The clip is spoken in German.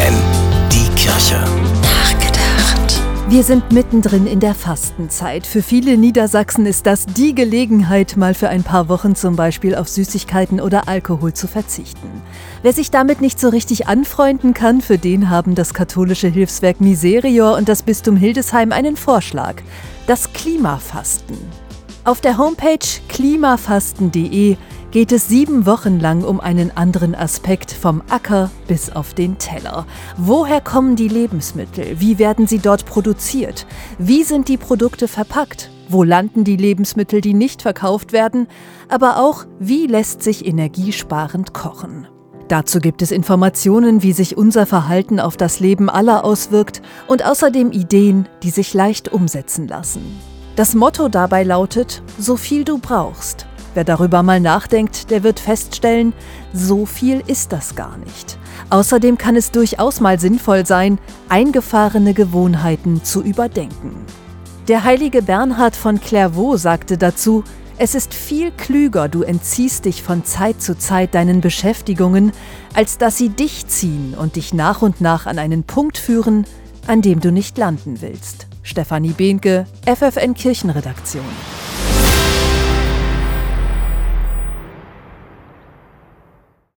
FFN, die Kirche. Nachgedacht. Wir sind mittendrin in der Fastenzeit. Für viele Niedersachsen ist das die Gelegenheit, mal für ein paar Wochen zum Beispiel auf Süßigkeiten oder Alkohol zu verzichten. Wer sich damit nicht so richtig anfreunden kann, für den haben das katholische Hilfswerk Miserior und das Bistum Hildesheim einen Vorschlag. Das Klimafasten. Auf der Homepage klimafasten.de geht es sieben Wochen lang um einen anderen Aspekt vom Acker bis auf den Teller. Woher kommen die Lebensmittel? Wie werden sie dort produziert? Wie sind die Produkte verpackt? Wo landen die Lebensmittel, die nicht verkauft werden? Aber auch, wie lässt sich energiesparend kochen? Dazu gibt es Informationen, wie sich unser Verhalten auf das Leben aller auswirkt und außerdem Ideen, die sich leicht umsetzen lassen. Das Motto dabei lautet, so viel du brauchst. Wer darüber mal nachdenkt, der wird feststellen, so viel ist das gar nicht. Außerdem kann es durchaus mal sinnvoll sein, eingefahrene Gewohnheiten zu überdenken. Der heilige Bernhard von Clairvaux sagte dazu, es ist viel klüger, du entziehst dich von Zeit zu Zeit deinen Beschäftigungen, als dass sie dich ziehen und dich nach und nach an einen Punkt führen, an dem du nicht landen willst. Stefanie Behnke, FFN Kirchenredaktion.